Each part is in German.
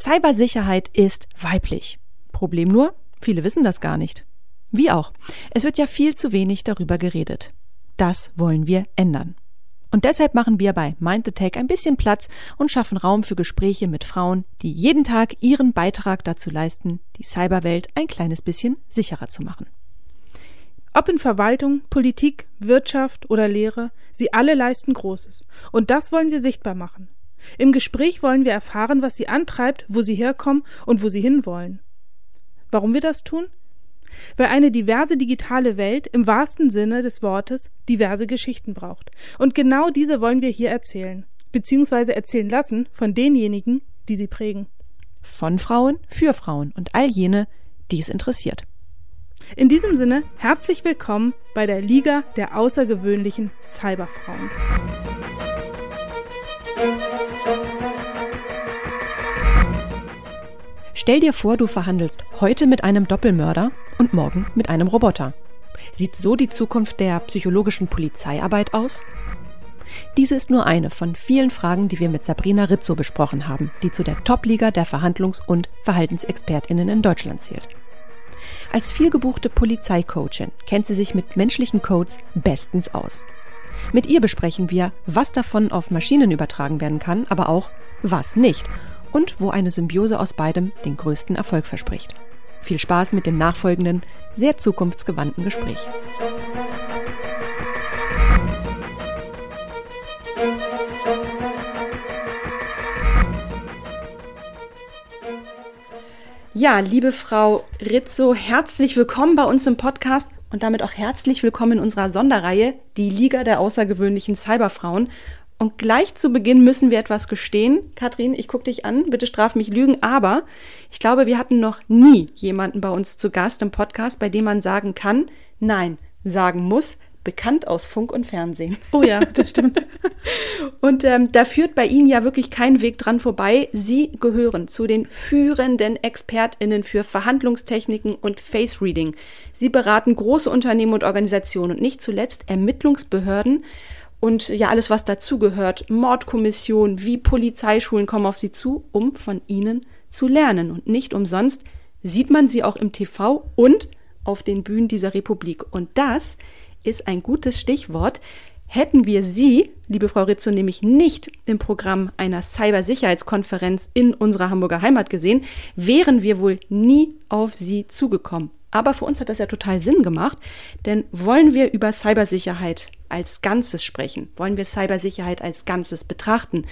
Cybersicherheit ist weiblich. Problem nur, viele wissen das gar nicht. Wie auch. Es wird ja viel zu wenig darüber geredet. Das wollen wir ändern. Und deshalb machen wir bei Mind the Tech ein bisschen Platz und schaffen Raum für Gespräche mit Frauen, die jeden Tag ihren Beitrag dazu leisten, die Cyberwelt ein kleines bisschen sicherer zu machen. Ob in Verwaltung, Politik, Wirtschaft oder Lehre, sie alle leisten Großes. Und das wollen wir sichtbar machen. Im Gespräch wollen wir erfahren, was sie antreibt, wo sie herkommen und wo sie hinwollen. Warum wir das tun? Weil eine diverse digitale Welt im wahrsten Sinne des Wortes diverse Geschichten braucht. Und genau diese wollen wir hier erzählen, beziehungsweise erzählen lassen von denjenigen, die sie prägen. Von Frauen für Frauen und all jene, die es interessiert. In diesem Sinne herzlich willkommen bei der Liga der außergewöhnlichen Cyberfrauen. Stell dir vor, du verhandelst heute mit einem Doppelmörder und morgen mit einem Roboter. Sieht so die Zukunft der psychologischen Polizeiarbeit aus? Diese ist nur eine von vielen Fragen, die wir mit Sabrina Rizzo besprochen haben, die zu der Top-Liga der Verhandlungs- und Verhaltensexpertinnen in Deutschland zählt. Als vielgebuchte Polizeicoachin kennt sie sich mit menschlichen Codes bestens aus. Mit ihr besprechen wir, was davon auf Maschinen übertragen werden kann, aber auch was nicht und wo eine Symbiose aus beidem den größten Erfolg verspricht. Viel Spaß mit dem nachfolgenden, sehr zukunftsgewandten Gespräch. Ja, liebe Frau Rizzo, herzlich willkommen bei uns im Podcast und damit auch herzlich willkommen in unserer Sonderreihe, die Liga der außergewöhnlichen Cyberfrauen. Und gleich zu Beginn müssen wir etwas gestehen. Kathrin, ich gucke dich an, bitte straf mich Lügen, aber ich glaube, wir hatten noch nie jemanden bei uns zu Gast im Podcast, bei dem man sagen kann, nein, sagen muss, bekannt aus Funk und Fernsehen. Oh ja, das stimmt. und ähm, da führt bei Ihnen ja wirklich kein Weg dran vorbei. Sie gehören zu den führenden ExpertInnen für Verhandlungstechniken und Face Reading. Sie beraten große Unternehmen und Organisationen und nicht zuletzt Ermittlungsbehörden und ja alles, was dazugehört, Mordkommission, wie Polizeischulen kommen auf sie zu, um von ihnen zu lernen. Und nicht umsonst sieht man sie auch im TV und auf den Bühnen dieser Republik. Und das ist ein gutes Stichwort. Hätten wir Sie, liebe Frau Rizzo, nämlich nicht im Programm einer Cybersicherheitskonferenz in unserer Hamburger Heimat gesehen, wären wir wohl nie auf Sie zugekommen. Aber für uns hat das ja total Sinn gemacht, denn wollen wir über Cybersicherheit als Ganzes sprechen, wollen wir Cybersicherheit als Ganzes betrachten,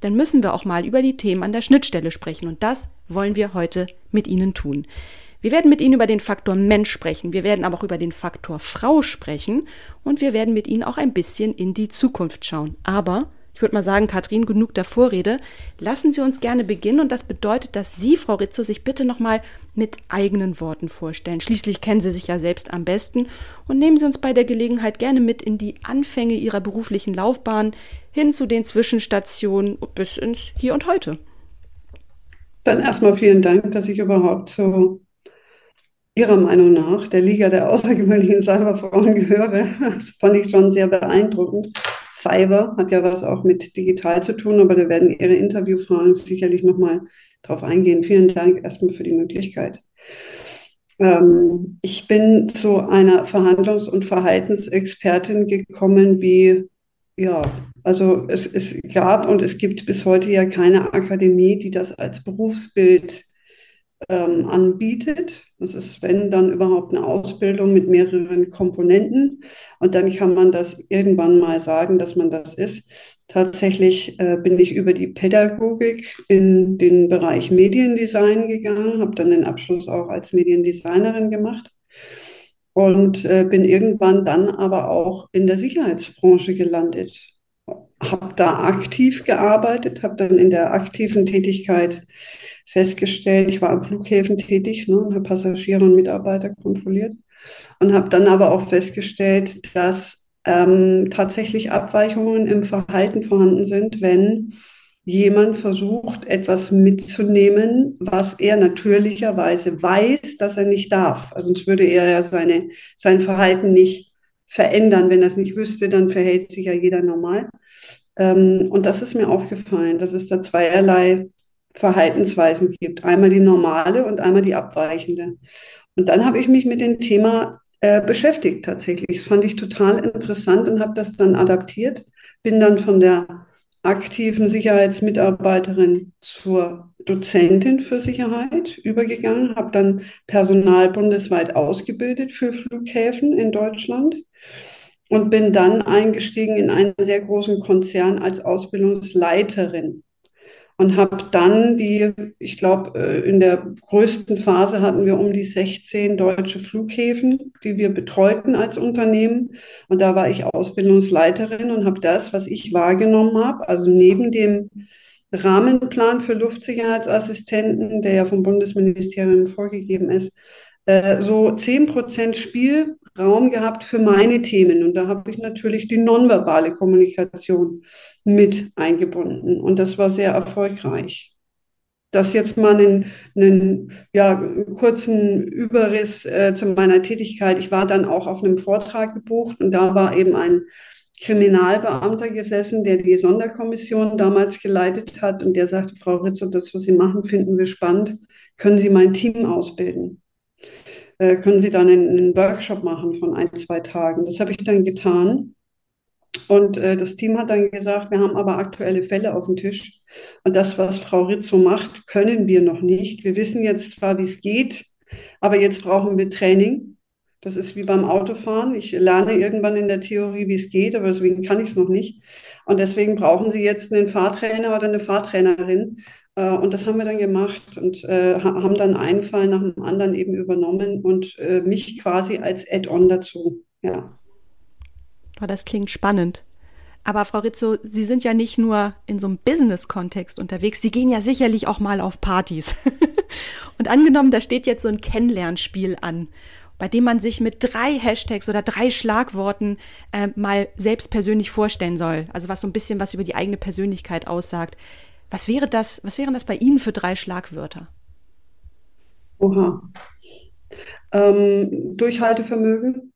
dann müssen wir auch mal über die Themen an der Schnittstelle sprechen und das wollen wir heute mit Ihnen tun. Wir werden mit Ihnen über den Faktor Mensch sprechen, wir werden aber auch über den Faktor Frau sprechen und wir werden mit Ihnen auch ein bisschen in die Zukunft schauen. Aber ich würde mal sagen, Katrin, genug der Vorrede. Lassen Sie uns gerne beginnen und das bedeutet, dass Sie, Frau Rizzo, sich bitte nochmal mit eigenen Worten vorstellen. Schließlich kennen Sie sich ja selbst am besten und nehmen Sie uns bei der Gelegenheit gerne mit in die Anfänge Ihrer beruflichen Laufbahn hin zu den Zwischenstationen bis ins Hier und Heute. Dann erstmal vielen Dank, dass ich überhaupt zu Ihrer Meinung nach der Liga der außergewöhnlichen Cyberfrauen gehöre. Das fand ich schon sehr beeindruckend. Cyber hat ja was auch mit digital zu tun, aber da werden Ihre Interviewfragen sicherlich nochmal drauf eingehen. Vielen Dank erstmal für die Möglichkeit. Ähm, ich bin zu einer Verhandlungs- und Verhaltensexpertin gekommen, wie, ja, also es, es gab und es gibt bis heute ja keine Akademie, die das als Berufsbild ähm, anbietet. Das ist, wenn dann überhaupt eine Ausbildung mit mehreren Komponenten. Und dann kann man das irgendwann mal sagen, dass man das ist. Tatsächlich äh, bin ich über die Pädagogik in den Bereich Mediendesign gegangen, habe dann den Abschluss auch als Mediendesignerin gemacht und äh, bin irgendwann dann aber auch in der Sicherheitsbranche gelandet. Habe da aktiv gearbeitet, habe dann in der aktiven Tätigkeit festgestellt, ich war am Flughäfen tätig ne, und habe Passagiere und Mitarbeiter kontrolliert und habe dann aber auch festgestellt, dass ähm, tatsächlich Abweichungen im Verhalten vorhanden sind, wenn jemand versucht, etwas mitzunehmen, was er natürlicherweise weiß, dass er nicht darf. Also sonst würde er ja seine, sein Verhalten nicht verändern. Wenn es nicht wüsste, dann verhält sich ja jeder normal. Ähm, und das ist mir aufgefallen, dass es da zweierlei Verhaltensweisen gibt. Einmal die normale und einmal die abweichende. Und dann habe ich mich mit dem Thema äh, beschäftigt tatsächlich. Das fand ich total interessant und habe das dann adaptiert. Bin dann von der aktiven Sicherheitsmitarbeiterin zur Dozentin für Sicherheit übergegangen, habe dann Personal bundesweit ausgebildet für Flughäfen in Deutschland und bin dann eingestiegen in einen sehr großen Konzern als Ausbildungsleiterin und habe dann die, ich glaube, äh, in der größten Phase hatten wir um die 16 deutsche Flughäfen, die wir betreuten als Unternehmen. Und da war ich Ausbildungsleiterin und habe das, was ich wahrgenommen habe, also neben dem Rahmenplan für Luftsicherheitsassistenten, der ja vom Bundesministerium vorgegeben ist, äh, so 10 Prozent Spielraum gehabt für meine Themen. Und da habe ich natürlich die nonverbale Kommunikation mit eingebunden. Und das war sehr erfolgreich. Das jetzt mal einen, einen ja, kurzen Überriss äh, zu meiner Tätigkeit. Ich war dann auch auf einem Vortrag gebucht und da war eben ein Kriminalbeamter gesessen, der die Sonderkommission damals geleitet hat und der sagte, Frau Ritzo, das, was Sie machen, finden wir spannend. Können Sie mein Team ausbilden? Äh, können Sie dann einen, einen, Workshop machen von ein, zwei Tagen. Das habe ich dann getan. Und äh, das Team hat dann gesagt, wir haben aber aktuelle Fälle auf dem Tisch. Und das, was Frau Rizzo macht, können wir noch nicht. Wir wissen jetzt zwar, wie es geht, aber jetzt brauchen wir Training. Das ist wie beim Autofahren. Ich lerne irgendwann in der Theorie, wie es geht, aber deswegen kann ich es noch nicht. Und deswegen brauchen Sie jetzt einen Fahrtrainer oder eine Fahrtrainerin, und das haben wir dann gemacht und äh, haben dann einen Fall nach dem anderen eben übernommen und äh, mich quasi als Add-on dazu. Ja. Oh, das klingt spannend. Aber Frau Rizzo, Sie sind ja nicht nur in so einem Business-Kontext unterwegs, Sie gehen ja sicherlich auch mal auf Partys. und angenommen, da steht jetzt so ein Kennenlernspiel an, bei dem man sich mit drei Hashtags oder drei Schlagworten äh, mal selbst persönlich vorstellen soll. Also was so ein bisschen was über die eigene Persönlichkeit aussagt. Was wäre das, was wären das bei Ihnen für drei Schlagwörter? Oha. Ähm, Durchhaltevermögen,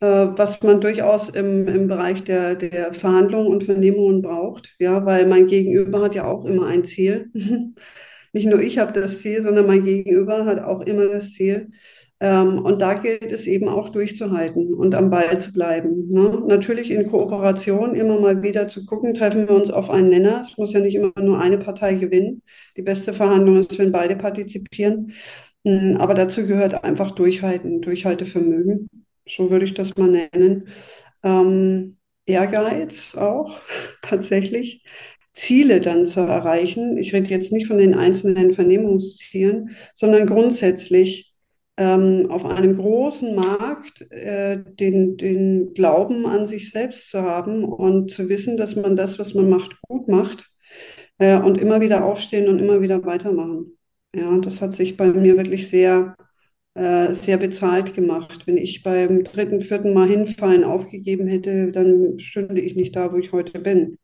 äh, was man durchaus im, im Bereich der, der Verhandlungen und Vernehmungen braucht, ja, weil mein Gegenüber hat ja auch immer ein Ziel. Nicht nur ich habe das Ziel, sondern mein Gegenüber hat auch immer das Ziel. Ähm, und da gilt es eben auch durchzuhalten und am Ball zu bleiben. Ne? Natürlich in Kooperation immer mal wieder zu gucken, treffen wir uns auf einen Nenner. Es muss ja nicht immer nur eine Partei gewinnen. Die beste Verhandlung ist, wenn beide partizipieren. Hm, aber dazu gehört einfach Durchhalten, Durchhaltevermögen. So würde ich das mal nennen. Ähm, Ehrgeiz auch tatsächlich. Ziele dann zu erreichen. Ich rede jetzt nicht von den einzelnen Vernehmungszielen, sondern grundsätzlich ähm, auf einem großen Markt äh, den, den Glauben an sich selbst zu haben und zu wissen, dass man das, was man macht, gut macht äh, und immer wieder aufstehen und immer wieder weitermachen. Ja, das hat sich bei mir wirklich sehr, äh, sehr bezahlt gemacht. Wenn ich beim dritten, vierten Mal hinfallen aufgegeben hätte, dann stünde ich nicht da, wo ich heute bin.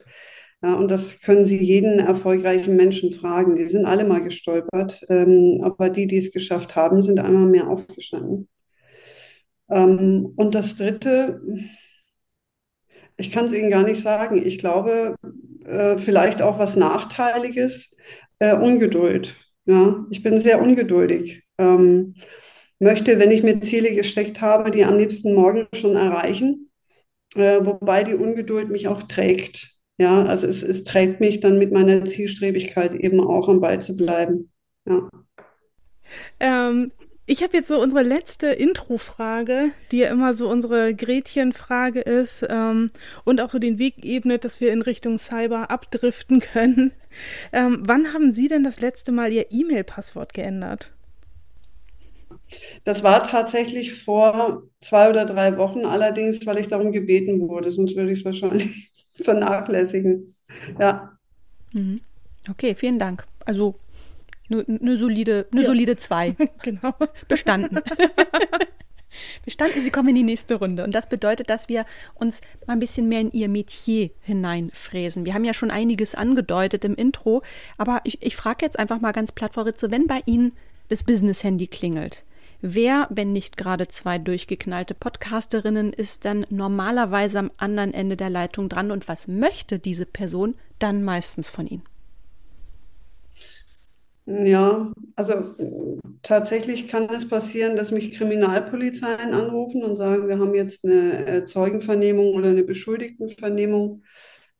Ja, und das können Sie jeden erfolgreichen Menschen fragen. Die sind alle mal gestolpert, ähm, aber die, die es geschafft haben, sind einmal mehr aufgestanden. Ähm, und das Dritte, ich kann es Ihnen gar nicht sagen. Ich glaube, äh, vielleicht auch was Nachteiliges, äh, Ungeduld. Ja, ich bin sehr ungeduldig. Ähm, möchte, wenn ich mir Ziele gesteckt habe, die am liebsten morgen schon erreichen, äh, wobei die Ungeduld mich auch trägt. Ja, also es, es trägt mich dann mit meiner Zielstrebigkeit eben auch am Ball zu bleiben. Ja. Ähm, ich habe jetzt so unsere letzte Intro-Frage, die ja immer so unsere Gretchen-Frage ist ähm, und auch so den Weg ebnet, dass wir in Richtung Cyber abdriften können. Ähm, wann haben Sie denn das letzte Mal Ihr E-Mail-Passwort geändert? Das war tatsächlich vor zwei oder drei Wochen, allerdings, weil ich darum gebeten wurde, sonst würde ich es wahrscheinlich vernachlässigen. Ja. Mhm. Okay, vielen Dank. Also eine solide, eine ja. solide zwei. genau. Bestanden. Bestanden, Sie kommen in die nächste Runde. Und das bedeutet, dass wir uns mal ein bisschen mehr in Ihr Metier hineinfräsen. Wir haben ja schon einiges angedeutet im Intro, aber ich, ich frage jetzt einfach mal ganz platt, Frau Ritze, wenn bei Ihnen das Business-Handy klingelt, Wer, wenn nicht gerade zwei durchgeknallte Podcasterinnen, ist dann normalerweise am anderen Ende der Leitung dran und was möchte diese Person dann meistens von Ihnen? Ja, also tatsächlich kann es passieren, dass mich Kriminalpolizeien anrufen und sagen, wir haben jetzt eine äh, Zeugenvernehmung oder eine Beschuldigtenvernehmung.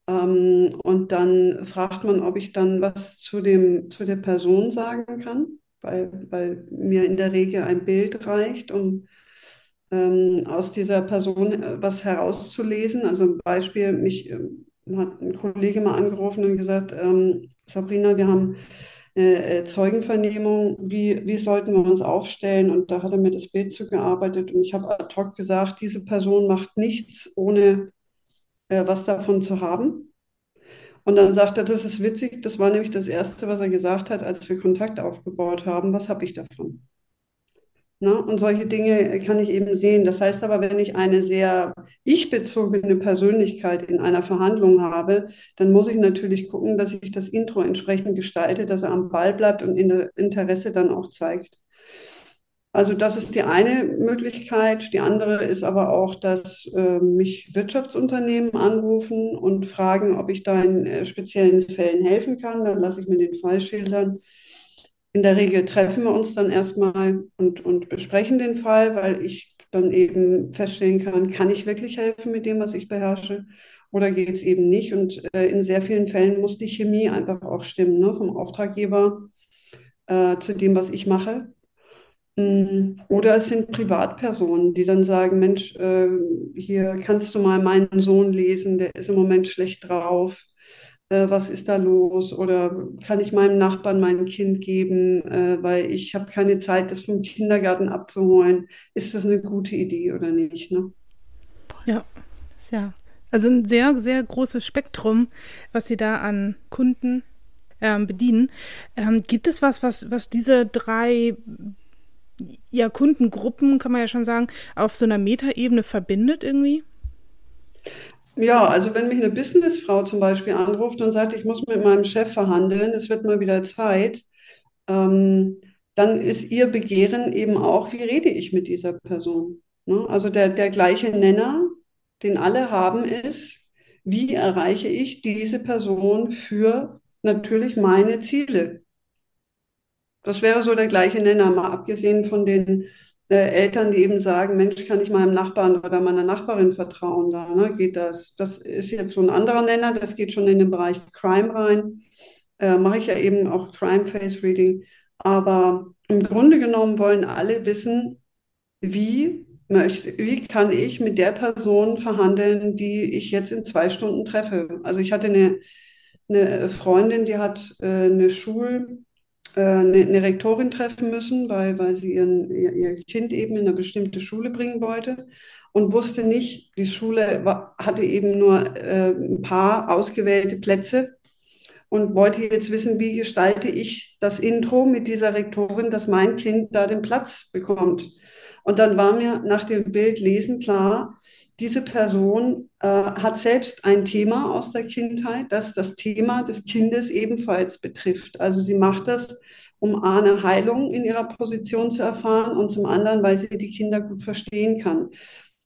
Ähm, und dann fragt man, ob ich dann was zu dem, zu der Person sagen kann, weil, weil mir in der Regel ein Bild reicht, um ähm, aus dieser Person äh, was herauszulesen. Also ein Beispiel, mich ähm, hat ein Kollege mal angerufen und gesagt, ähm, Sabrina, wir haben äh, Zeugenvernehmung, wie, wie sollten wir uns aufstellen? Und da hat er mir das Bild zugearbeitet und ich habe ad hoc gesagt, diese Person macht nichts, ohne äh, was davon zu haben. Und dann sagt er, das ist witzig, das war nämlich das Erste, was er gesagt hat, als wir Kontakt aufgebaut haben. Was habe ich davon? Ne? Und solche Dinge kann ich eben sehen. Das heißt aber, wenn ich eine sehr ich-bezogene Persönlichkeit in einer Verhandlung habe, dann muss ich natürlich gucken, dass ich das Intro entsprechend gestalte, dass er am Ball bleibt und Interesse dann auch zeigt. Also das ist die eine Möglichkeit. Die andere ist aber auch, dass äh, mich Wirtschaftsunternehmen anrufen und fragen, ob ich da in äh, speziellen Fällen helfen kann. Dann lasse ich mir den Fall schildern in der Regel treffen wir uns dann erstmal und, und besprechen den Fall, weil ich dann eben feststellen kann, kann ich wirklich helfen mit dem, was ich beherrsche oder geht es eben nicht. Und äh, in sehr vielen Fällen muss die Chemie einfach auch stimmen, ne? vom Auftraggeber äh, zu dem, was ich mache. Mm, oder es sind Privatpersonen, die dann sagen, Mensch, äh, hier kannst du mal meinen Sohn lesen, der ist im Moment schlecht drauf äh, was ist da los? Oder kann ich meinem Nachbarn mein Kind geben, äh, weil ich habe keine Zeit, das vom Kindergarten abzuholen. Ist das eine gute Idee oder nicht? Ne? Ja, ja. Also ein sehr, sehr großes Spektrum, was Sie da an Kunden ähm, bedienen. Ähm, gibt es was, was, was diese drei ja, Kundengruppen, kann man ja schon sagen, auf so einer Metaebene verbindet irgendwie? Ja, also wenn mich eine Businessfrau zum Beispiel anruft und sagt, ich muss mit meinem Chef verhandeln, es wird mal wieder Zeit, ähm, dann ist ihr Begehren eben auch, wie rede ich mit dieser Person? Ne? Also der, der gleiche Nenner, den alle haben, ist, wie erreiche ich diese Person für natürlich meine Ziele? Das wäre so der gleiche Nenner, mal abgesehen von den äh, Eltern, die eben sagen, Mensch, kann ich meinem Nachbarn oder meiner Nachbarin vertrauen? Da ne, geht das. Das ist jetzt so ein anderer Nenner, das geht schon in den Bereich Crime rein. Äh, Mache ich ja eben auch Crime Face Reading. Aber im Grunde genommen wollen alle wissen, wie möchte, wie kann ich mit der Person verhandeln, die ich jetzt in zwei Stunden treffe. Also ich hatte eine, eine Freundin, die hat äh, eine Schul eine, äh, eine, Rektorin treffen müssen, weil, weil sie ihren, ihr, Kind eben in eine bestimmte Schule bringen wollte und wusste nicht, die Schule hatte eben nur äh, ein paar ausgewählte Plätze und wollte jetzt wissen, wie gestalte ich das Intro mit dieser Rektorin, dass mein Kind da den Platz bekommt. Und dann war mir nach dem Bild lesen klar, diese Person äh, hat selbst ein Thema aus der Kindheit, das das Thema des Kindes ebenfalls betrifft. Also sie macht das, um eine Heilung in ihrer Position zu erfahren und zum anderen, weil sie die Kinder gut verstehen kann.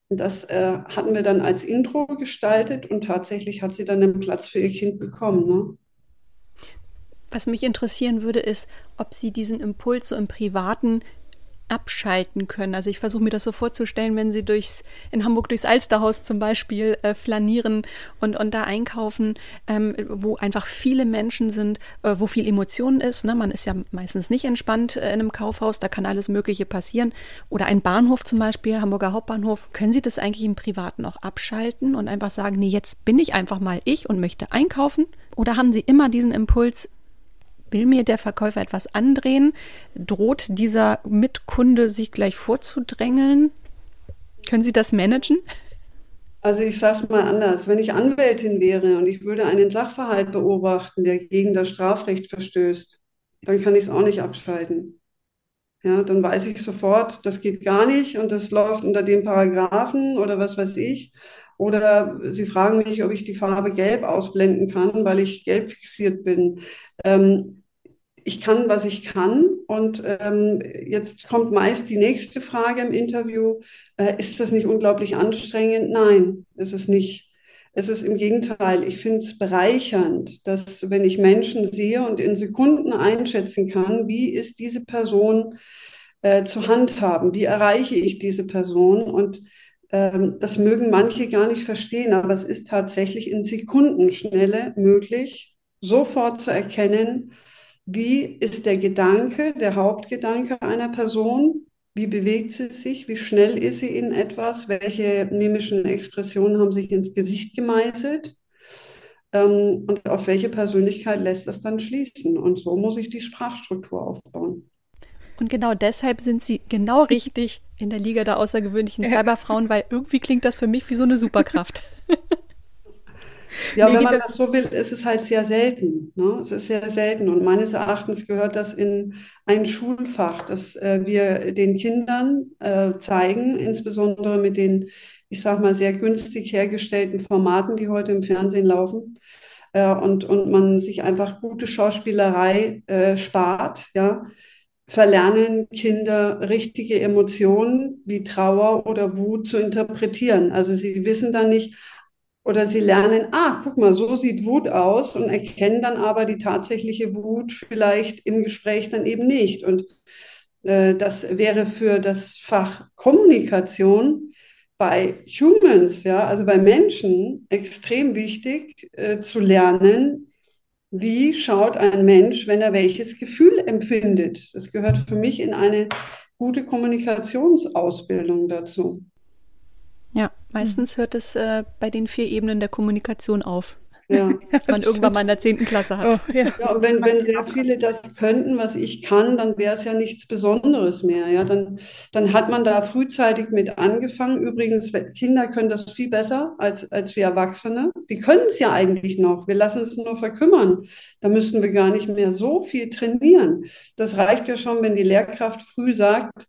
Und das äh, hatten wir dann als Intro gestaltet und tatsächlich hat sie dann einen Platz für ihr Kind bekommen. Ne? Was mich interessieren würde, ist, ob Sie diesen Impuls so im Privaten abschalten können. Also ich versuche mir das so vorzustellen, wenn sie durchs, in Hamburg durchs Alsterhaus zum Beispiel äh, flanieren und, und da einkaufen, ähm, wo einfach viele Menschen sind, äh, wo viel Emotionen ist. Ne? Man ist ja meistens nicht entspannt äh, in einem Kaufhaus, da kann alles Mögliche passieren. Oder ein Bahnhof zum Beispiel, Hamburger Hauptbahnhof. Können Sie das eigentlich im Privaten auch abschalten und einfach sagen, nee, jetzt bin ich einfach mal ich und möchte einkaufen? Oder haben Sie immer diesen Impuls, will mir der Verkäufer etwas andrehen? Droht dieser Mitkunde sich gleich vorzudrängeln? Können Sie das managen? Also ich sage es mal anders. Wenn ich Anwältin wäre und ich würde einen Sachverhalt beobachten, der gegen das Strafrecht verstößt, dann kann ich es auch nicht abschalten. Ja, dann weiß ich sofort, das geht gar nicht und das läuft unter dem Paragraphen oder was weiß ich. Oder Sie fragen mich, ob ich die Farbe Gelb ausblenden kann, weil ich gelb fixiert bin. Ähm, ich kann, was ich kann. Und ähm, jetzt kommt meist die nächste Frage im Interview. Äh, ist das nicht unglaublich anstrengend? Nein, ist es nicht. Es ist im Gegenteil, ich finde es bereichernd, dass wenn ich Menschen sehe und in Sekunden einschätzen kann, wie ist diese Person äh, zu handhaben, wie erreiche ich diese Person und ähm, das mögen manche gar nicht verstehen, aber es ist tatsächlich in Sekundenschnelle möglich, sofort zu erkennen, wie ist der Gedanke, der Hauptgedanke einer Person, wie bewegt sie sich? Wie schnell ist sie in etwas? Welche mimischen Expressionen haben sich ins Gesicht gemeißelt? Ähm, und auf welche Persönlichkeit lässt das dann schließen? Und so muss ich die Sprachstruktur aufbauen. Und genau deshalb sind sie genau richtig in der Liga der außergewöhnlichen Cyberfrauen, weil irgendwie klingt das für mich wie so eine Superkraft. Ja, nee, wenn man das so will, ist es halt sehr selten. Ne? Es ist sehr selten. Und meines Erachtens gehört das in ein Schulfach, das äh, wir den Kindern äh, zeigen, insbesondere mit den, ich sag mal, sehr günstig hergestellten Formaten, die heute im Fernsehen laufen. Äh, und, und man sich einfach gute Schauspielerei äh, spart, ja. Verlernen Kinder richtige Emotionen wie Trauer oder Wut zu interpretieren. Also sie wissen dann nicht, oder sie lernen, ah, guck mal, so sieht Wut aus und erkennen dann aber die tatsächliche Wut vielleicht im Gespräch dann eben nicht. Und äh, das wäre für das Fach Kommunikation bei Humans, ja, also bei Menschen extrem wichtig äh, zu lernen, wie schaut ein Mensch, wenn er welches Gefühl empfindet. Das gehört für mich in eine gute Kommunikationsausbildung dazu. Ja, meistens hört es äh, bei den vier Ebenen der Kommunikation auf. Ja, dass man irgendwann mal in der zehnten Klasse hat. Oh, ja. ja, und wenn, wenn sehr viele das könnten, was ich kann, dann wäre es ja nichts Besonderes mehr. Ja, dann, dann hat man da frühzeitig mit angefangen. Übrigens, Kinder können das viel besser als, als wir Erwachsene. Die können es ja eigentlich noch. Wir lassen es nur verkümmern. Da müssten wir gar nicht mehr so viel trainieren. Das reicht ja schon, wenn die Lehrkraft früh sagt,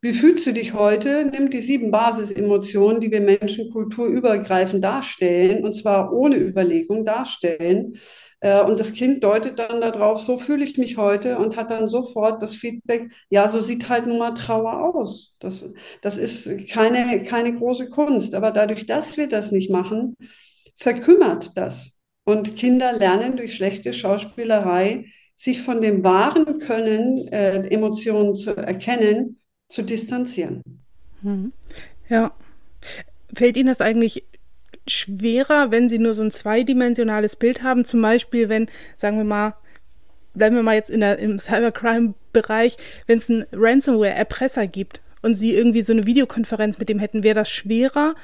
wie fühlst du dich heute? Nimmt die sieben Basisemotionen, die wir Menschen kulturübergreifend darstellen, und zwar ohne Überlegung darstellen. Äh, und das Kind deutet dann darauf, so fühle ich mich heute und hat dann sofort das Feedback, ja, so sieht halt nun mal Trauer aus. Das, das ist keine, keine große Kunst. Aber dadurch, dass wir das nicht machen, verkümmert das. Und Kinder lernen durch schlechte Schauspielerei, sich von dem wahren Können, äh, Emotionen zu erkennen zu distanzieren. Mhm. Ja. Fällt Ihnen das eigentlich schwerer, wenn Sie nur so ein zweidimensionales Bild haben? Zum Beispiel, wenn, sagen wir mal, bleiben wir mal jetzt in der, im Cybercrime-Bereich, wenn es einen Ransomware-Erpresser gibt und Sie irgendwie so eine Videokonferenz mit dem hätten, wäre das schwerer,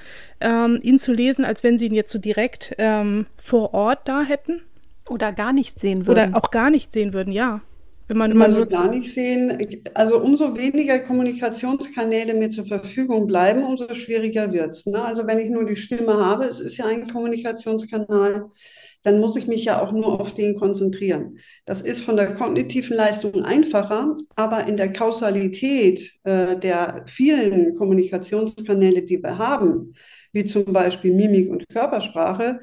ähm, ihn zu lesen, als wenn Sie ihn jetzt so direkt ähm, vor Ort da hätten? Oder gar nicht sehen würden. Oder auch gar nicht sehen würden, ja. Wenn man immer so gar nicht sehen, also umso weniger Kommunikationskanäle mir zur Verfügung bleiben, umso schwieriger wird es. Ne? Also wenn ich nur die Stimme habe, es ist ja ein Kommunikationskanal, dann muss ich mich ja auch nur auf den konzentrieren. Das ist von der kognitiven Leistung einfacher, aber in der Kausalität äh, der vielen Kommunikationskanäle, die wir haben, wie zum Beispiel Mimik und Körpersprache,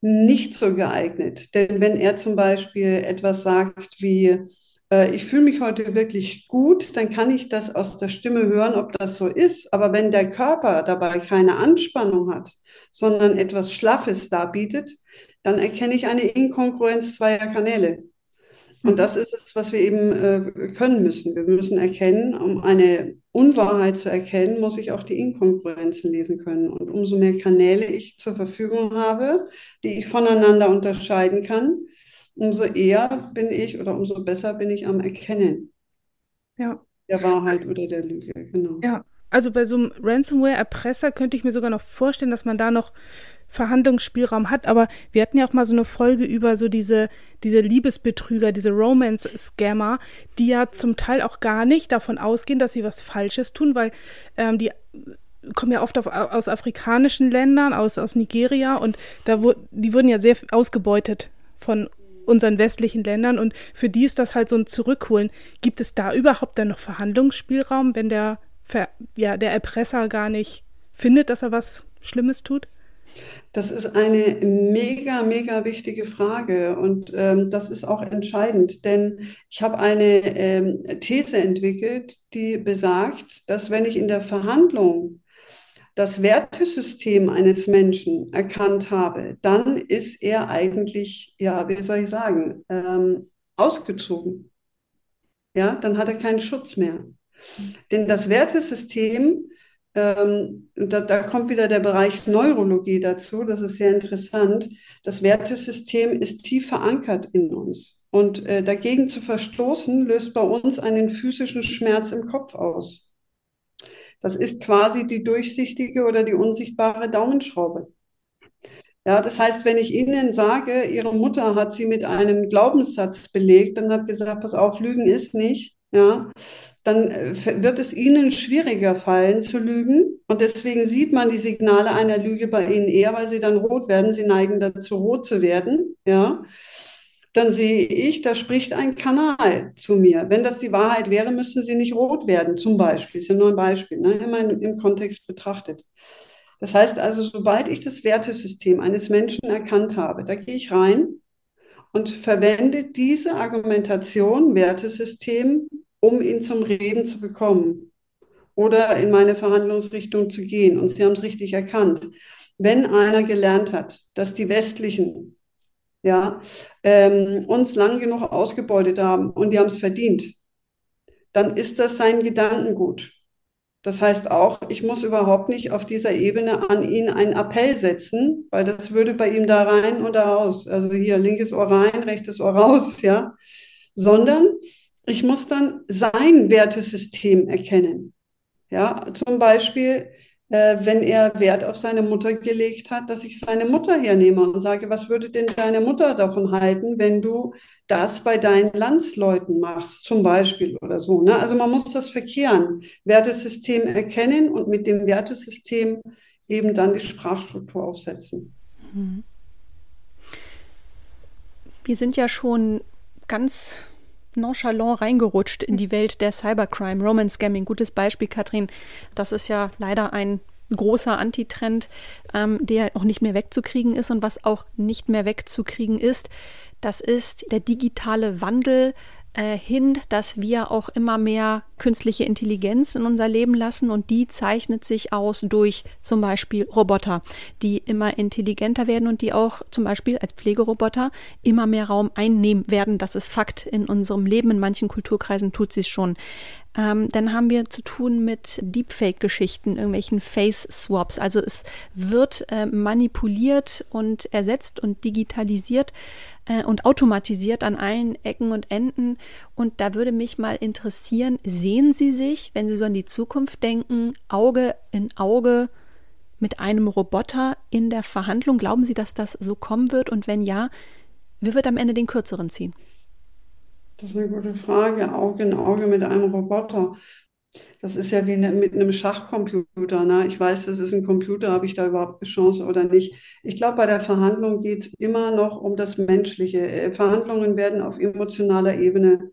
nicht so geeignet. Denn wenn er zum Beispiel etwas sagt wie, ich fühle mich heute wirklich gut, dann kann ich das aus der Stimme hören, ob das so ist. Aber wenn der Körper dabei keine Anspannung hat, sondern etwas Schlaffes darbietet, dann erkenne ich eine Inkongruenz zweier Kanäle. Und das ist es, was wir eben äh, können müssen. Wir müssen erkennen, um eine Unwahrheit zu erkennen, muss ich auch die Inkongruenzen lesen können. Und umso mehr Kanäle ich zur Verfügung habe, die ich voneinander unterscheiden kann, umso eher bin ich oder umso besser bin ich am Erkennen ja. der Wahrheit oder der Lüge. Genau. Ja, also bei so einem Ransomware-Erpresser könnte ich mir sogar noch vorstellen, dass man da noch Verhandlungsspielraum hat, aber wir hatten ja auch mal so eine Folge über so diese, diese Liebesbetrüger, diese Romance-Scammer, die ja zum Teil auch gar nicht davon ausgehen, dass sie was Falsches tun, weil ähm, die kommen ja oft auf, aus afrikanischen Ländern, aus, aus Nigeria und da wo, die wurden ja sehr ausgebeutet von unseren westlichen Ländern und für die ist das halt so ein Zurückholen. Gibt es da überhaupt dann noch Verhandlungsspielraum, wenn der, ja, der Erpresser gar nicht findet, dass er was Schlimmes tut? Das ist eine mega, mega wichtige Frage und ähm, das ist auch entscheidend, denn ich habe eine ähm, These entwickelt, die besagt, dass wenn ich in der Verhandlung das Wertesystem eines Menschen erkannt habe, dann ist er eigentlich, ja, wie soll ich sagen, ähm, ausgezogen. Ja, dann hat er keinen Schutz mehr. Denn das Wertesystem, ähm, da, da kommt wieder der Bereich Neurologie dazu, das ist sehr interessant. Das Wertesystem ist tief verankert in uns. Und äh, dagegen zu verstoßen, löst bei uns einen physischen Schmerz im Kopf aus. Das ist quasi die durchsichtige oder die unsichtbare Daumenschraube. Ja, das heißt, wenn ich Ihnen sage, Ihre Mutter hat Sie mit einem Glaubenssatz belegt und hat gesagt, pass auf, Lügen ist nicht, ja, dann äh, wird es Ihnen schwieriger fallen zu lügen. Und deswegen sieht man die Signale einer Lüge bei Ihnen eher, weil Sie dann rot werden. Sie neigen dazu, rot zu werden, ja dann sehe ich, da spricht ein Kanal zu mir. Wenn das die Wahrheit wäre, müssten sie nicht rot werden, zum Beispiel. Ist ja nur ein Beispiel, ne? immer im, im Kontext betrachtet. Das heißt also, sobald ich das Wertesystem eines Menschen erkannt habe, da gehe ich rein und verwende diese Argumentation, Wertesystem, um ihn zum Reden zu bekommen oder in meine Verhandlungsrichtung zu gehen. Und Sie haben es richtig erkannt. Wenn einer gelernt hat, dass die westlichen ja, ähm, uns lang genug ausgebeutet haben und die haben es verdient, dann ist das sein Gedankengut. Das heißt auch, ich muss überhaupt nicht auf dieser Ebene an ihn einen Appell setzen, weil das würde bei ihm da rein und da raus. Also hier linkes Ohr rein, rechtes Ohr raus, ja. Sondern ich muss dann sein Wertesystem erkennen. Ja, zum Beispiel, äh, wenn er Wert auf seine Mutter gelegt hat, dass ich seine Mutter hernehme und sage, was würde denn deine Mutter davon halten, wenn du das bei deinen Landsleuten machst, zum Beispiel oder so. Ne? Also man muss das verkehren, Wertesystem erkennen und mit dem Wertesystem eben dann die Sprachstruktur aufsetzen. Mhm. Wir sind ja schon ganz nonchalant reingerutscht in die Welt der Cybercrime, Romance Scamming. Gutes Beispiel, Katrin. Das ist ja leider ein großer Antitrend, ähm, der auch nicht mehr wegzukriegen ist. Und was auch nicht mehr wegzukriegen ist, das ist der digitale Wandel äh, hin, dass wir auch immer mehr künstliche Intelligenz in unser Leben lassen und die zeichnet sich aus durch zum Beispiel Roboter, die immer intelligenter werden und die auch zum Beispiel als Pflegeroboter immer mehr Raum einnehmen werden. Das ist Fakt in unserem Leben. In manchen Kulturkreisen tut sie es schon. Ähm, dann haben wir zu tun mit Deepfake-Geschichten, irgendwelchen Face-Swaps. Also es wird äh, manipuliert und ersetzt und digitalisiert äh, und automatisiert an allen Ecken und Enden. Und da würde mich mal interessieren, sehen Sie sich, wenn Sie so an die Zukunft denken, Auge in Auge mit einem Roboter in der Verhandlung? Glauben Sie, dass das so kommen wird? Und wenn ja, wer wird am Ende den kürzeren ziehen? Das ist eine gute Frage. Auge in Auge mit einem Roboter. Das ist ja wie ne, mit einem Schachcomputer. Ne? Ich weiß, das ist ein Computer, habe ich da überhaupt eine Chance oder nicht? Ich glaube, bei der Verhandlung geht es immer noch um das Menschliche. Äh, Verhandlungen werden auf emotionaler Ebene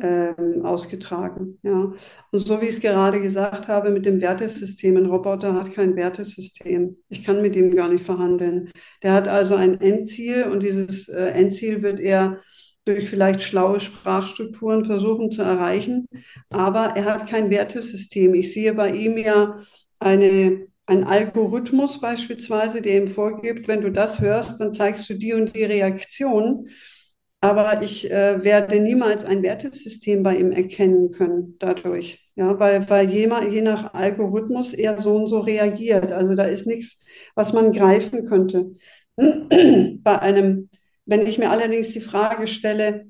ähm, ausgetragen. Ja. Und so wie ich es gerade gesagt habe, mit dem Wertesystem, ein Roboter hat kein Wertesystem. Ich kann mit ihm gar nicht verhandeln. Der hat also ein Endziel und dieses äh, Endziel wird er durch vielleicht schlaue Sprachstrukturen versuchen zu erreichen. Aber er hat kein Wertesystem. Ich sehe bei ihm ja eine, einen Algorithmus beispielsweise, der ihm vorgibt, wenn du das hörst, dann zeigst du die und die Reaktion. Aber ich äh, werde niemals ein Wertesystem bei ihm erkennen können dadurch. Ja, weil, weil je, je nach Algorithmus er so und so reagiert. Also da ist nichts, was man greifen könnte. bei einem wenn ich mir allerdings die Frage stelle,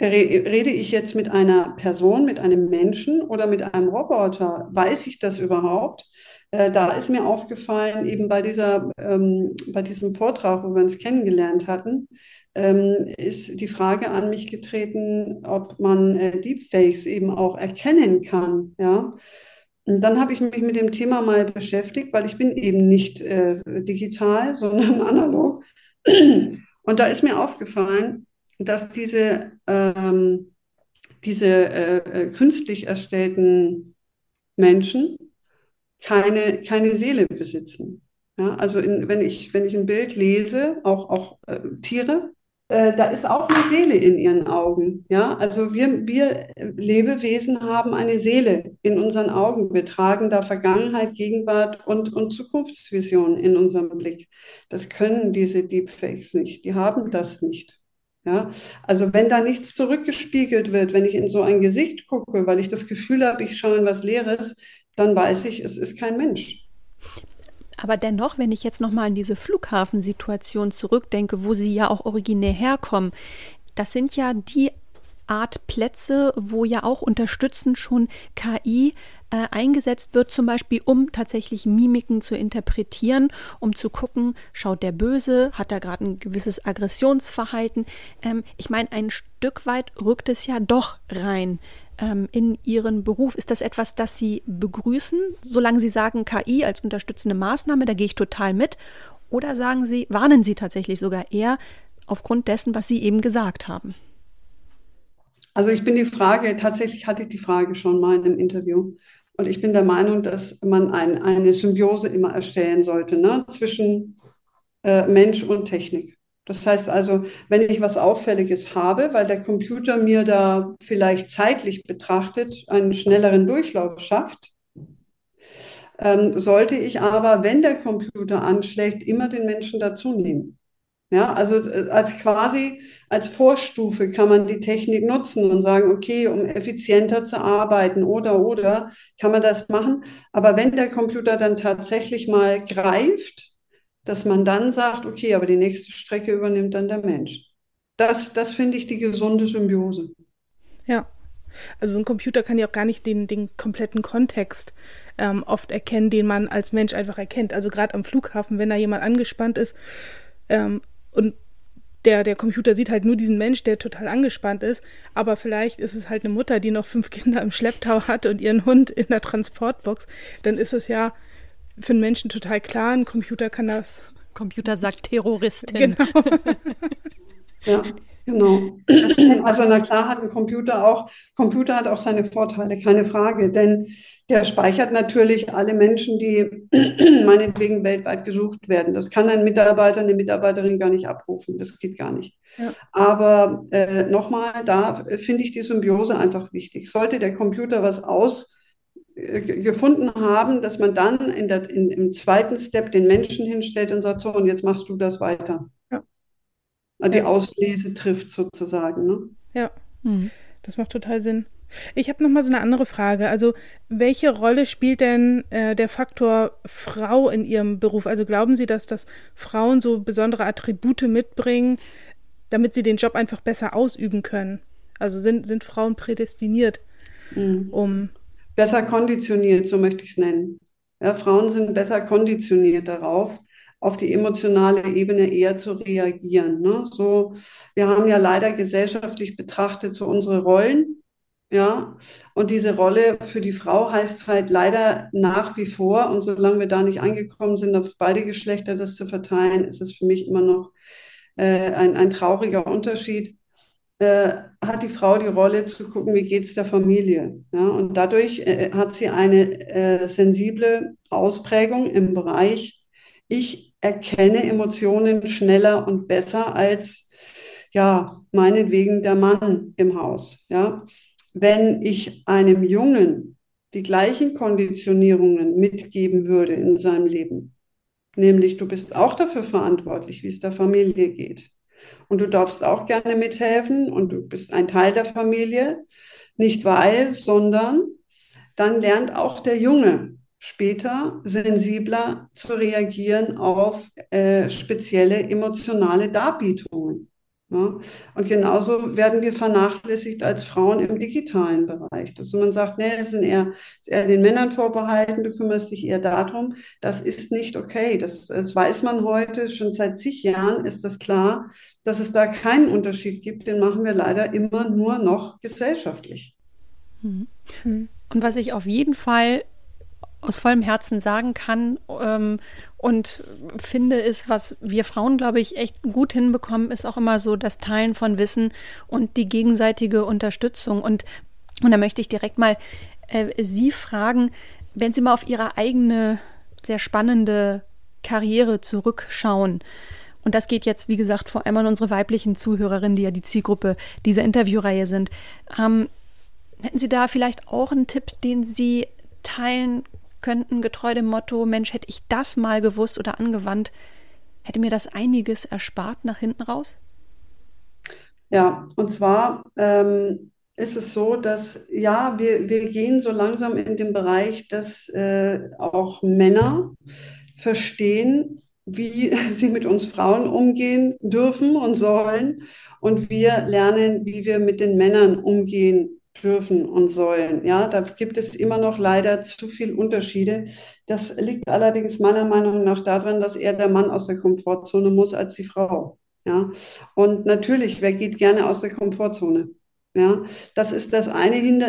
rede ich jetzt mit einer Person, mit einem Menschen oder mit einem Roboter? Weiß ich das überhaupt? Äh, da ist mir aufgefallen, eben bei, dieser, ähm, bei diesem Vortrag, wo wir uns kennengelernt hatten, ähm, ist die Frage an mich getreten, ob man äh, Deepfakes eben auch erkennen kann. Ja? Und dann habe ich mich mit dem Thema mal beschäftigt, weil ich bin eben nicht äh, digital, sondern analog. Und da ist mir aufgefallen, dass diese, ähm, diese äh, äh, künstlich erstellten Menschen keine, keine Seele besitzen. Ja, also in, wenn, ich, wenn ich ein Bild lese, auch, auch äh, Tiere, äh, da ist auch eine Seele in ihren Augen. Ja, also wir, wir Lebewesen haben eine Seele in unseren Augen. Wir tragen da Vergangenheit, Gegenwart und, und Zukunftsvision in unserem Blick. Das können diese Deepfakes nicht. Die haben das nicht. Ja, also wenn da nichts zurückgespiegelt wird, wenn ich in so ein Gesicht gucke, weil ich das Gefühl habe, ich schaue in was Leeres, dann weiß ich, es ist kein Mensch. Aber dennoch, wenn ich jetzt nochmal an diese Flughafensituation zurückdenke, wo Sie ja auch originär herkommen, das sind ja die Art Plätze, wo ja auch unterstützend schon KI äh, eingesetzt wird, zum Beispiel um tatsächlich Mimiken zu interpretieren, um zu gucken, schaut der böse, hat er gerade ein gewisses Aggressionsverhalten. Ähm, ich meine, ein Stück weit rückt es ja doch rein ähm, in Ihren Beruf? Ist das etwas, das Sie begrüßen, solange Sie sagen KI als unterstützende Maßnahme, da gehe ich total mit? Oder sagen Sie, warnen Sie tatsächlich sogar eher aufgrund dessen, was Sie eben gesagt haben? Also ich bin die Frage, tatsächlich hatte ich die Frage schon mal in einem Interview. Und ich bin der Meinung, dass man ein, eine Symbiose immer erstellen sollte ne? zwischen äh, Mensch und Technik. Das heißt also, wenn ich was Auffälliges habe, weil der Computer mir da vielleicht zeitlich betrachtet einen schnelleren Durchlauf schafft, ähm, sollte ich aber, wenn der Computer anschlägt, immer den Menschen dazu nehmen. Ja, also äh, als quasi als Vorstufe kann man die Technik nutzen und sagen, okay, um effizienter zu arbeiten oder oder kann man das machen. Aber wenn der Computer dann tatsächlich mal greift, dass man dann sagt, okay, aber die nächste Strecke übernimmt dann der Mensch. Das, das finde ich die gesunde Symbiose. Ja. Also so ein Computer kann ja auch gar nicht den, den kompletten Kontext ähm, oft erkennen, den man als Mensch einfach erkennt. Also gerade am Flughafen, wenn da jemand angespannt ist ähm, und der, der Computer sieht halt nur diesen Mensch, der total angespannt ist, aber vielleicht ist es halt eine Mutter, die noch fünf Kinder im Schlepptau hat und ihren Hund in der Transportbox, dann ist es ja für einen Menschen total klar, ein Computer kann das. Computer sagt Terroristin. Genau. ja, genau. Also na klar hat ein Computer auch, Computer hat auch seine Vorteile, keine Frage, denn der speichert natürlich alle Menschen, die meinetwegen weltweit gesucht werden. Das kann ein Mitarbeiter, eine Mitarbeiterin gar nicht abrufen. Das geht gar nicht. Ja. Aber äh, nochmal, da finde ich die Symbiose einfach wichtig. Sollte der Computer was aus gefunden haben, dass man dann in der, in, im zweiten Step den Menschen hinstellt und sagt, so, und jetzt machst du das weiter. Ja. Die Auslese trifft sozusagen. Ne? Ja, mhm. das macht total Sinn. Ich habe noch mal so eine andere Frage. Also, welche Rolle spielt denn äh, der Faktor Frau in Ihrem Beruf? Also, glauben Sie, dass das Frauen so besondere Attribute mitbringen, damit sie den Job einfach besser ausüben können? Also, sind, sind Frauen prädestiniert, mhm. um besser konditioniert, so möchte ich es nennen. Ja, Frauen sind besser konditioniert darauf, auf die emotionale Ebene eher zu reagieren. Ne? So, wir haben ja leider gesellschaftlich betrachtet so unsere Rollen. Ja, und diese Rolle für die Frau heißt halt leider nach wie vor, und solange wir da nicht angekommen sind, auf beide Geschlechter das zu verteilen, ist es für mich immer noch äh, ein, ein trauriger Unterschied äh, hat die Frau die Rolle zu gucken, wie geht es der Familie. Ja? Und dadurch äh, hat sie eine äh, sensible Ausprägung im Bereich, ich erkenne Emotionen schneller und besser als, ja, meinetwegen der Mann im Haus. Ja? Wenn ich einem Jungen die gleichen Konditionierungen mitgeben würde in seinem Leben, nämlich du bist auch dafür verantwortlich, wie es der Familie geht und du darfst auch gerne mithelfen und du bist ein Teil der Familie. Nicht weil, sondern dann lernt auch der Junge später sensibler zu reagieren auf äh, spezielle emotionale Darbietungen. Und genauso werden wir vernachlässigt als Frauen im digitalen Bereich. Dass man sagt, nee, es sind eher, ist eher den Männern vorbehalten, du kümmerst dich eher darum. Das ist nicht okay. Das, das weiß man heute, schon seit zig Jahren ist das klar, dass es da keinen Unterschied gibt. Den machen wir leider immer nur noch gesellschaftlich. Mhm. Und was ich auf jeden Fall aus vollem Herzen sagen kann ähm, und finde, ist, was wir Frauen, glaube ich, echt gut hinbekommen, ist auch immer so das Teilen von Wissen und die gegenseitige Unterstützung. Und, und da möchte ich direkt mal äh, Sie fragen, wenn Sie mal auf Ihre eigene sehr spannende Karriere zurückschauen Und das geht jetzt, wie gesagt, vor allem an unsere weiblichen Zuhörerinnen, die ja die Zielgruppe dieser Interviewreihe sind. Ähm, hätten Sie da vielleicht auch einen Tipp, den Sie teilen könnten, getreu dem Motto, Mensch, hätte ich das mal gewusst oder angewandt, hätte mir das einiges erspart nach hinten raus? Ja, und zwar ähm, ist es so, dass ja, wir, wir gehen so langsam in den Bereich, dass äh, auch Männer verstehen, wie sie mit uns Frauen umgehen dürfen und sollen. Und wir lernen, wie wir mit den Männern umgehen dürfen und sollen. Ja, da gibt es immer noch leider zu viele Unterschiede. Das liegt allerdings meiner Meinung nach daran, dass eher der Mann aus der Komfortzone muss als die Frau. Ja, und natürlich, wer geht gerne aus der Komfortzone? Ja, das ist das eine, Hinder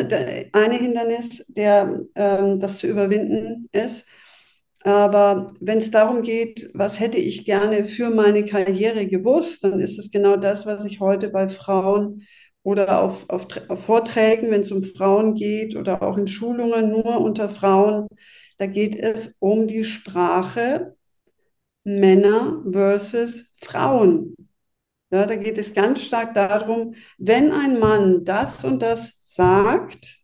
eine Hindernis, der ähm, das zu überwinden ist. Aber wenn es darum geht, was hätte ich gerne für meine Karriere gewusst, dann ist es genau das, was ich heute bei Frauen oder auf, auf, auf Vorträgen, wenn es um Frauen geht oder auch in Schulungen nur unter Frauen, da geht es um die Sprache Männer versus Frauen. Ja, da geht es ganz stark darum, wenn ein Mann das und das sagt,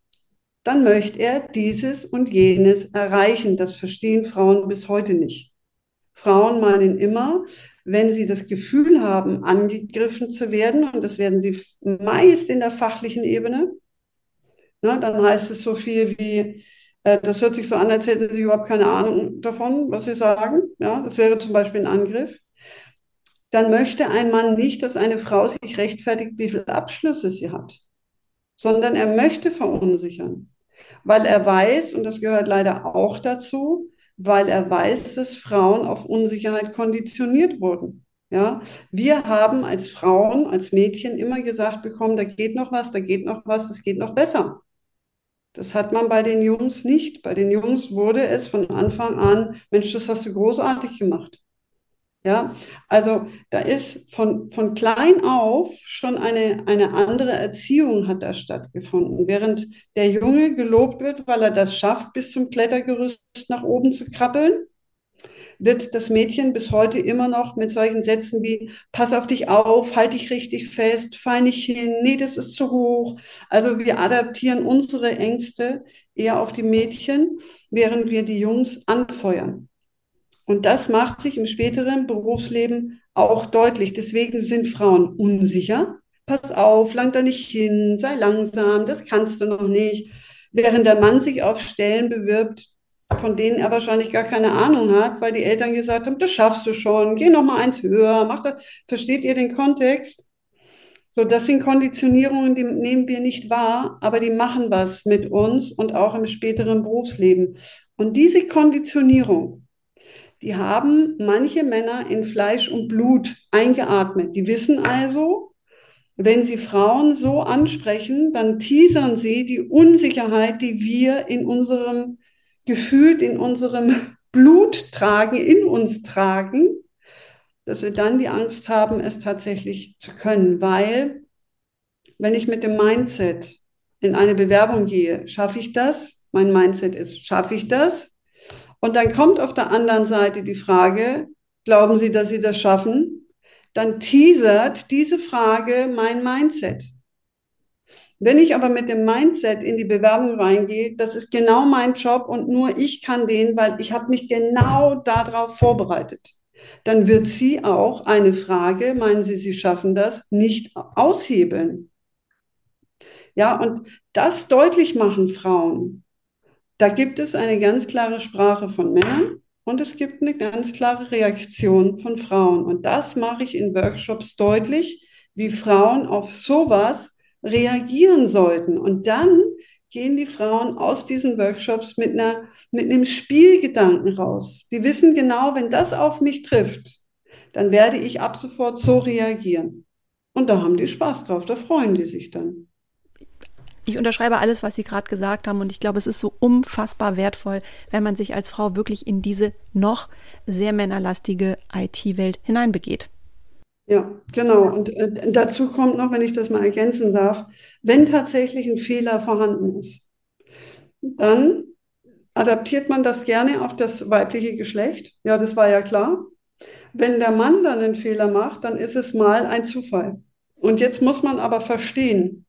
dann möchte er dieses und jenes erreichen. Das verstehen Frauen bis heute nicht. Frauen meinen immer, wenn sie das Gefühl haben, angegriffen zu werden, und das werden sie meist in der fachlichen Ebene, ne, dann heißt es so viel wie, äh, das hört sich so an, als hätte sie überhaupt keine Ahnung davon, was sie sagen. Ja, das wäre zum Beispiel ein Angriff. Dann möchte ein Mann nicht, dass eine Frau sich rechtfertigt, wie viele Abschlüsse sie hat, sondern er möchte verunsichern, weil er weiß, und das gehört leider auch dazu, weil er weiß, dass Frauen auf Unsicherheit konditioniert wurden. Ja, wir haben als Frauen, als Mädchen immer gesagt bekommen, da geht noch was, da geht noch was, das geht noch besser. Das hat man bei den Jungs nicht. Bei den Jungs wurde es von Anfang an, Mensch, das hast du großartig gemacht. Ja, also da ist von, von klein auf schon eine, eine andere Erziehung hat da stattgefunden. Während der Junge gelobt wird, weil er das schafft, bis zum Klettergerüst nach oben zu krabbeln, wird das Mädchen bis heute immer noch mit solchen Sätzen wie, pass auf dich auf, halt dich richtig fest, fall nicht hin, nee, das ist zu hoch. Also wir adaptieren unsere Ängste eher auf die Mädchen, während wir die Jungs anfeuern. Und das macht sich im späteren Berufsleben auch deutlich. Deswegen sind Frauen unsicher. Pass auf, lang da nicht hin, sei langsam, das kannst du noch nicht. Während der Mann sich auf Stellen bewirbt, von denen er wahrscheinlich gar keine Ahnung hat, weil die Eltern gesagt haben, das schaffst du schon, geh noch mal eins höher, mach das. Versteht ihr den Kontext? So, das sind Konditionierungen, die nehmen wir nicht wahr, aber die machen was mit uns und auch im späteren Berufsleben. Und diese Konditionierung, die haben manche Männer in Fleisch und Blut eingeatmet. Die wissen also, wenn sie Frauen so ansprechen, dann teasern sie die Unsicherheit, die wir in unserem gefühlt in unserem Blut tragen, in uns tragen, dass wir dann die Angst haben, es tatsächlich zu können. Weil, wenn ich mit dem Mindset in eine Bewerbung gehe, schaffe ich das? Mein Mindset ist, schaffe ich das? Und dann kommt auf der anderen Seite die Frage, glauben Sie, dass Sie das schaffen? Dann teasert diese Frage mein Mindset. Wenn ich aber mit dem Mindset in die Bewerbung reingehe, das ist genau mein Job und nur ich kann den, weil ich habe mich genau darauf vorbereitet, dann wird sie auch eine Frage, meinen Sie, Sie schaffen das, nicht aushebeln. Ja, und das deutlich machen Frauen. Da gibt es eine ganz klare Sprache von Männern und es gibt eine ganz klare Reaktion von Frauen. Und das mache ich in Workshops deutlich, wie Frauen auf sowas reagieren sollten. Und dann gehen die Frauen aus diesen Workshops mit, einer, mit einem Spielgedanken raus. Die wissen genau, wenn das auf mich trifft, dann werde ich ab sofort so reagieren. Und da haben die Spaß drauf, da freuen die sich dann ich unterschreibe alles, was Sie gerade gesagt haben und ich glaube, es ist so unfassbar wertvoll, wenn man sich als Frau wirklich in diese noch sehr männerlastige IT-Welt hineinbegeht. Ja, genau. Und äh, dazu kommt noch, wenn ich das mal ergänzen darf, wenn tatsächlich ein Fehler vorhanden ist, dann adaptiert man das gerne auf das weibliche Geschlecht. Ja, das war ja klar. Wenn der Mann dann einen Fehler macht, dann ist es mal ein Zufall. Und jetzt muss man aber verstehen,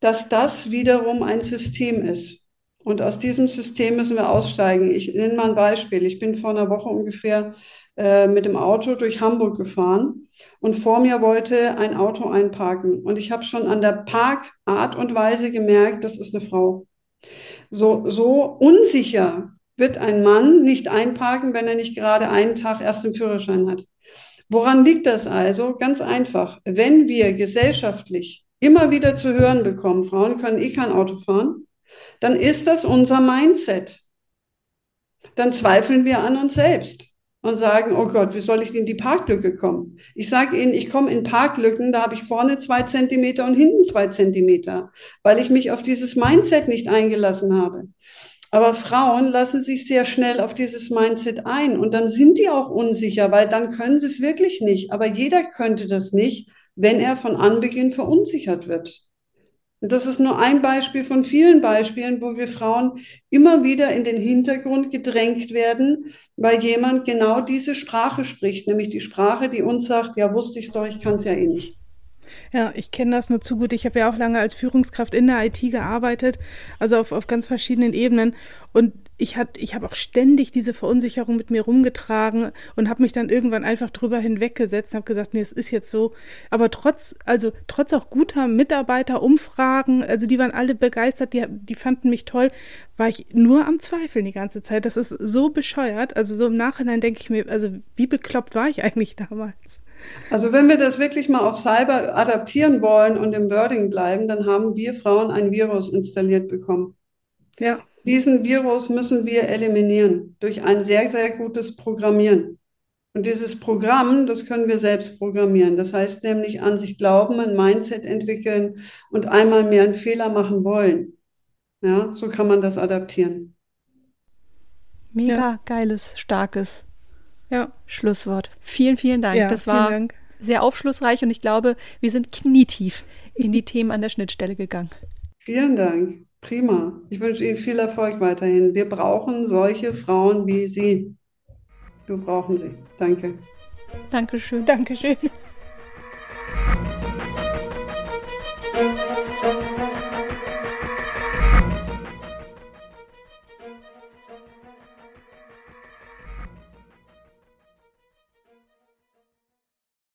dass das wiederum ein System ist. Und aus diesem System müssen wir aussteigen. Ich nenne mal ein Beispiel. Ich bin vor einer Woche ungefähr äh, mit dem Auto durch Hamburg gefahren und vor mir wollte ein Auto einparken. Und ich habe schon an der Parkart und Weise gemerkt, das ist eine Frau. So, so unsicher wird ein Mann nicht einparken, wenn er nicht gerade einen Tag erst den Führerschein hat. Woran liegt das also? Ganz einfach. Wenn wir gesellschaftlich immer wieder zu hören bekommen, Frauen können eh kein Auto fahren, dann ist das unser Mindset. Dann zweifeln wir an uns selbst und sagen, oh Gott, wie soll ich in die Parklücke kommen? Ich sage Ihnen, ich komme in Parklücken, da habe ich vorne zwei Zentimeter und hinten zwei Zentimeter, weil ich mich auf dieses Mindset nicht eingelassen habe. Aber Frauen lassen sich sehr schnell auf dieses Mindset ein und dann sind die auch unsicher, weil dann können sie es wirklich nicht. Aber jeder könnte das nicht, wenn er von Anbeginn verunsichert wird. Und das ist nur ein Beispiel von vielen Beispielen, wo wir Frauen immer wieder in den Hintergrund gedrängt werden, weil jemand genau diese Sprache spricht, nämlich die Sprache, die uns sagt, ja, wusste ich doch, ich kann es ja eh nicht. Ja, ich kenne das nur zu gut. Ich habe ja auch lange als Führungskraft in der IT gearbeitet, also auf, auf ganz verschiedenen Ebenen. Und ich, ich habe auch ständig diese Verunsicherung mit mir rumgetragen und habe mich dann irgendwann einfach drüber hinweggesetzt und habe gesagt, nee, es ist jetzt so. Aber trotz, also trotz auch guter Mitarbeiterumfragen, also die waren alle begeistert, die, die fanden mich toll, war ich nur am Zweifeln die ganze Zeit. Das ist so bescheuert. Also so im Nachhinein denke ich mir, also wie bekloppt war ich eigentlich damals? Also wenn wir das wirklich mal auf Cyber adaptieren wollen und im Wording bleiben, dann haben wir Frauen ein Virus installiert bekommen. Ja. Diesen Virus müssen wir eliminieren durch ein sehr, sehr gutes Programmieren. Und dieses Programm, das können wir selbst programmieren. Das heißt nämlich an sich glauben, ein Mindset entwickeln und einmal mehr einen Fehler machen wollen. Ja, so kann man das adaptieren. Mega ja. geiles, starkes ja. Schlusswort. Vielen, vielen Dank. Ja, das war Dank. sehr aufschlussreich und ich glaube, wir sind knietief in die Themen an der Schnittstelle gegangen. Vielen Dank. Prima. Ich wünsche Ihnen viel Erfolg weiterhin. Wir brauchen solche Frauen wie Sie. Wir brauchen sie. Danke. Dankeschön. Dankeschön.